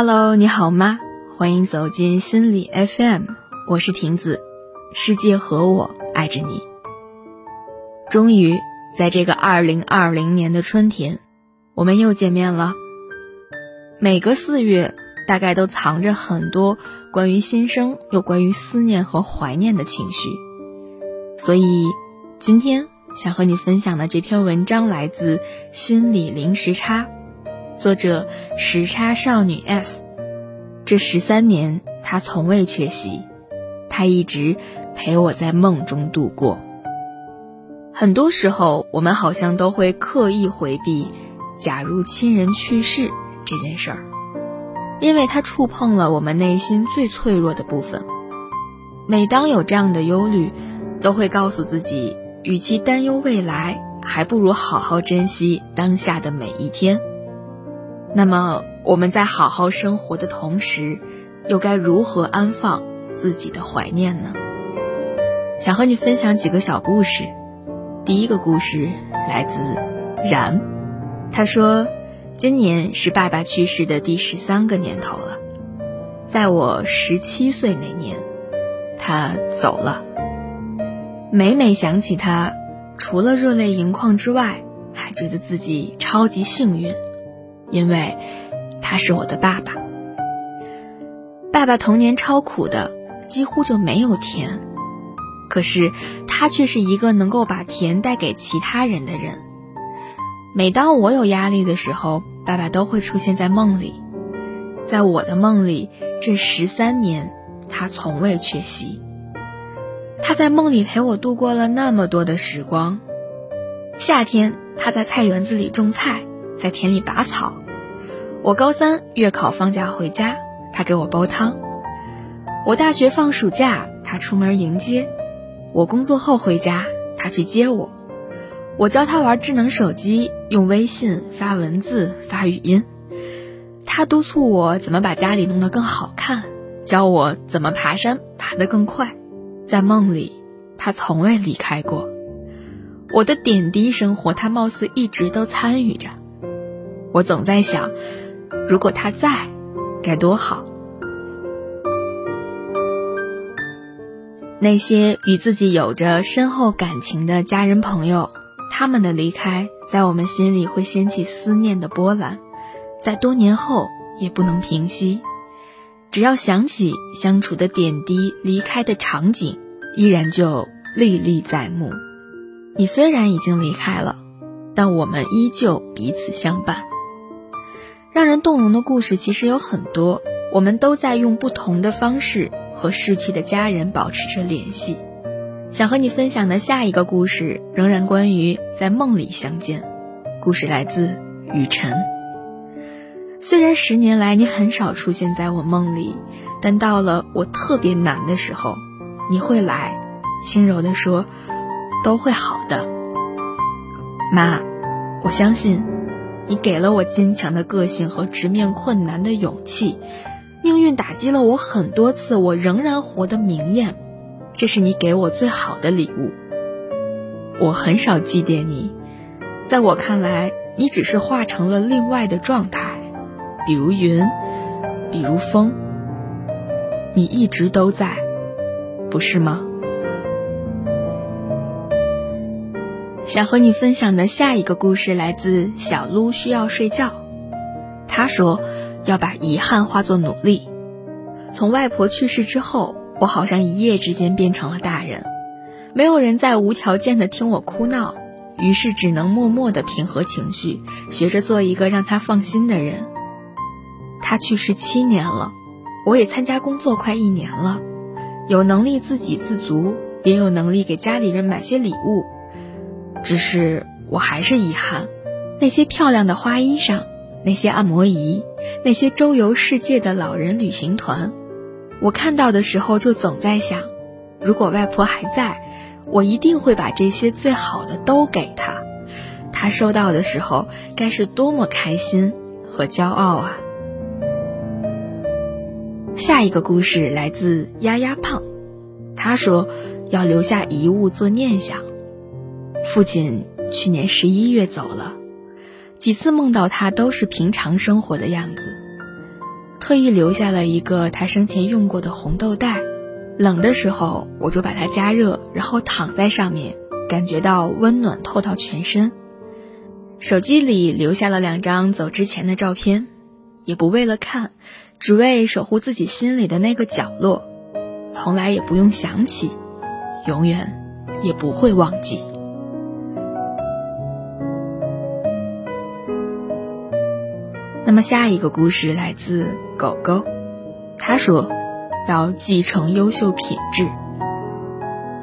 Hello，你好吗？欢迎走进心理 FM，我是婷子，世界和我爱着你。终于在这个二零二零年的春天，我们又见面了。每个四月，大概都藏着很多关于新生又关于思念和怀念的情绪，所以今天想和你分享的这篇文章来自心理零时差。作者时差少女 S，这十三年她从未缺席，她一直陪我在梦中度过。很多时候，我们好像都会刻意回避“假如亲人去世”这件事儿，因为它触碰了我们内心最脆弱的部分。每当有这样的忧虑，都会告诉自己，与其担忧未来，还不如好好珍惜当下的每一天。那么我们在好好生活的同时，又该如何安放自己的怀念呢？想和你分享几个小故事。第一个故事来自然，他说，今年是爸爸去世的第十三个年头了，在我十七岁那年，他走了。每每想起他，除了热泪盈眶之外，还觉得自己超级幸运。因为他是我的爸爸，爸爸童年超苦的，几乎就没有甜，可是他却是一个能够把甜带给其他人的人。每当我有压力的时候，爸爸都会出现在梦里，在我的梦里，这十三年他从未缺席。他在梦里陪我度过了那么多的时光，夏天他在菜园子里种菜。在田里拔草，我高三月考放假回家，他给我煲汤；我大学放暑假，他出门迎接；我工作后回家，他去接我；我教他玩智能手机，用微信发文字、发语音；他督促我怎么把家里弄得更好看，教我怎么爬山爬得更快。在梦里，他从未离开过。我的点滴生活，他貌似一直都参与着。我总在想，如果他在，该多好。那些与自己有着深厚感情的家人朋友，他们的离开，在我们心里会掀起思念的波澜，在多年后也不能平息。只要想起相处的点滴，离开的场景，依然就历历在目。你虽然已经离开了，但我们依旧彼此相伴。让人动容的故事其实有很多，我们都在用不同的方式和逝去的家人保持着联系。想和你分享的下一个故事，仍然关于在梦里相见。故事来自雨晨。虽然十年来你很少出现在我梦里，但到了我特别难的时候，你会来，轻柔地说：“都会好的，妈，我相信。”你给了我坚强的个性和直面困难的勇气，命运打击了我很多次，我仍然活得明艳，这是你给我最好的礼物。我很少祭奠你，在我看来，你只是化成了另外的状态，比如云，比如风，你一直都在，不是吗？想和你分享的下一个故事来自小撸需要睡觉。他说，要把遗憾化作努力。从外婆去世之后，我好像一夜之间变成了大人，没有人再无条件的听我哭闹，于是只能默默的平和情绪，学着做一个让他放心的人。他去世七年了，我也参加工作快一年了，有能力自给自足，也有能力给家里人买些礼物。只是我还是遗憾，那些漂亮的花衣裳，那些按摩仪，那些周游世界的老人旅行团，我看到的时候就总在想，如果外婆还在，我一定会把这些最好的都给她，她收到的时候该是多么开心和骄傲啊！下一个故事来自丫丫胖，他说要留下遗物做念想。父亲去年十一月走了，几次梦到他都是平常生活的样子，特意留下了一个他生前用过的红豆袋，冷的时候我就把它加热，然后躺在上面，感觉到温暖透到全身。手机里留下了两张走之前的照片，也不为了看，只为守护自己心里的那个角落，从来也不用想起，永远也不会忘记。那么下一个故事来自狗狗，他说：“要继承优秀品质。”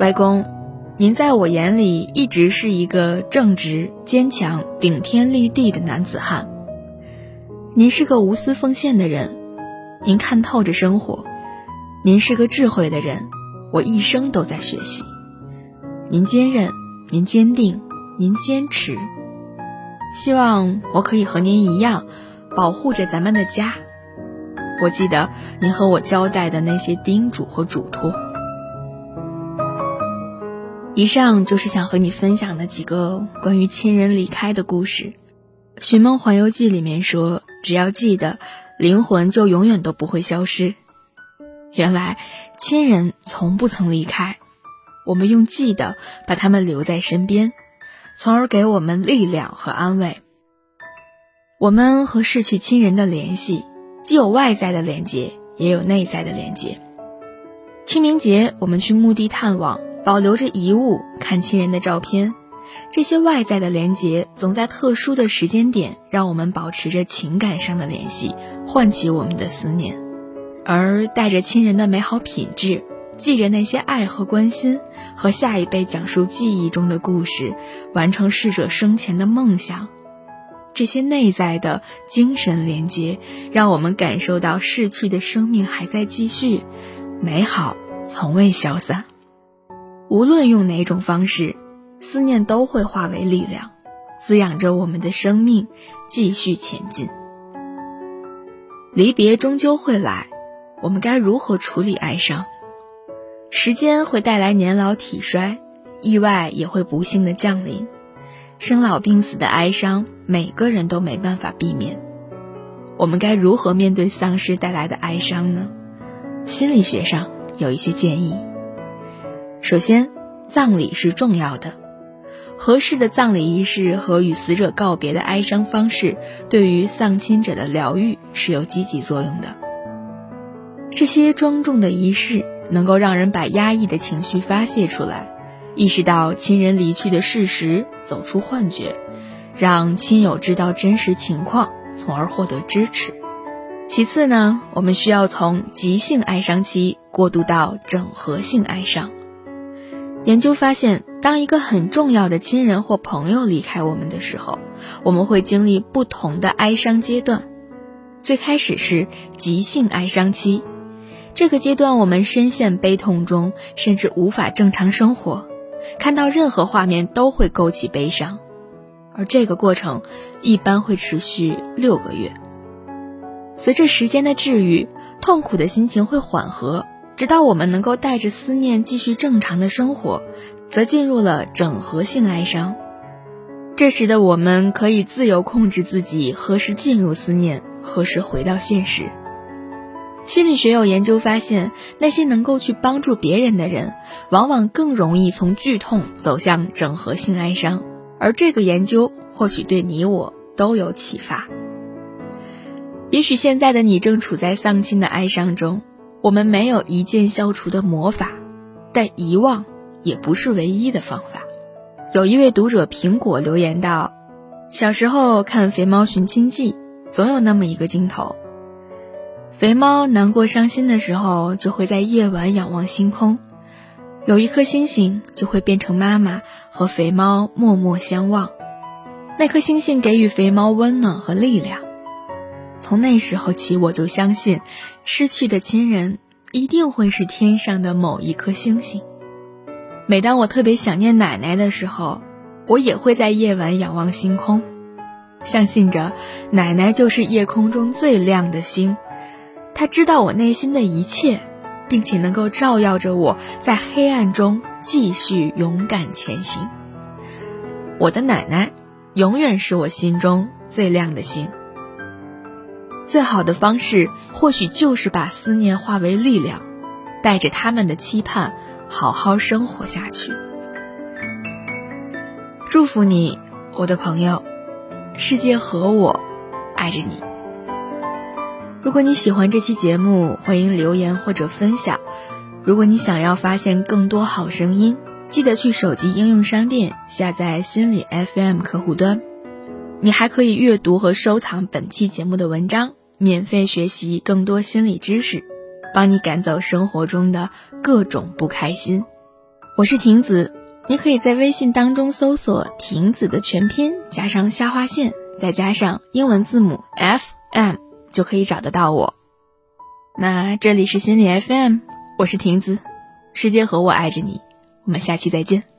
外公。您在我眼里一直是一个正直、坚强、顶天立地的男子汉。您是个无私奉献的人，您看透着生活，您是个智慧的人，我一生都在学习。您坚韧，您坚定，您坚持。希望我可以和您一样，保护着咱们的家。我记得您和我交代的那些叮嘱和嘱托。以上就是想和你分享的几个关于亲人离开的故事，《寻梦环游记》里面说，只要记得，灵魂就永远都不会消失。原来，亲人从不曾离开，我们用记得把他们留在身边，从而给我们力量和安慰。我们和逝去亲人的联系，既有外在的连接，也有内在的连接。清明节，我们去墓地探望。保留着遗物，看亲人的照片，这些外在的连结，总在特殊的时间点，让我们保持着情感上的联系，唤起我们的思念。而带着亲人的美好品质，记着那些爱和关心，和下一辈讲述记忆中的故事，完成逝者生前的梦想，这些内在的精神连接，让我们感受到逝去的生命还在继续，美好从未消散。无论用哪种方式，思念都会化为力量，滋养着我们的生命，继续前进。离别终究会来，我们该如何处理哀伤？时间会带来年老体衰，意外也会不幸的降临。生老病死的哀伤，每个人都没办法避免。我们该如何面对丧失带来的哀伤呢？心理学上有一些建议。首先，葬礼是重要的。合适的葬礼仪式和与死者告别的哀伤方式，对于丧亲者的疗愈是有积极作用的。这些庄重的仪式能够让人把压抑的情绪发泄出来，意识到亲人离去的事实，走出幻觉，让亲友知道真实情况，从而获得支持。其次呢，我们需要从急性哀伤期过渡到整合性哀伤。研究发现，当一个很重要的亲人或朋友离开我们的时候，我们会经历不同的哀伤阶段。最开始是急性哀伤期，这个阶段我们深陷悲痛中，甚至无法正常生活，看到任何画面都会勾起悲伤，而这个过程一般会持续六个月。随着时间的治愈，痛苦的心情会缓和。直到我们能够带着思念继续正常的生活，则进入了整合性哀伤。这时的我们可以自由控制自己何时进入思念，何时回到现实。心理学有研究发现，那些能够去帮助别人的人，往往更容易从剧痛走向整合性哀伤。而这个研究或许对你我都有启发。也许现在的你正处在丧亲的哀伤中。我们没有一键消除的魔法，但遗忘也不是唯一的方法。有一位读者苹果留言道：“小时候看《肥猫寻亲记》，总有那么一个镜头，肥猫难过伤心的时候，就会在夜晚仰望星空，有一颗星星就会变成妈妈和肥猫默默相望，那颗星星给予肥猫温暖和力量。”从那时候起，我就相信，失去的亲人一定会是天上的某一颗星星。每当我特别想念奶奶的时候，我也会在夜晚仰望星空，相信着奶奶就是夜空中最亮的星，他知道我内心的一切，并且能够照耀着我在黑暗中继续勇敢前行。我的奶奶，永远是我心中最亮的星。最好的方式或许就是把思念化为力量，带着他们的期盼，好好生活下去。祝福你，我的朋友，世界和我爱着你。如果你喜欢这期节目，欢迎留言或者分享。如果你想要发现更多好声音，记得去手机应用商店下载心理 FM 客户端。你还可以阅读和收藏本期节目的文章，免费学习更多心理知识，帮你赶走生活中的各种不开心。我是婷子，你可以在微信当中搜索“婷子”的全拼，加上下划线，再加上英文字母 FM。就可以找得到我。那这里是心理 FM，我是亭子，世界和我爱着你，我们下期再见。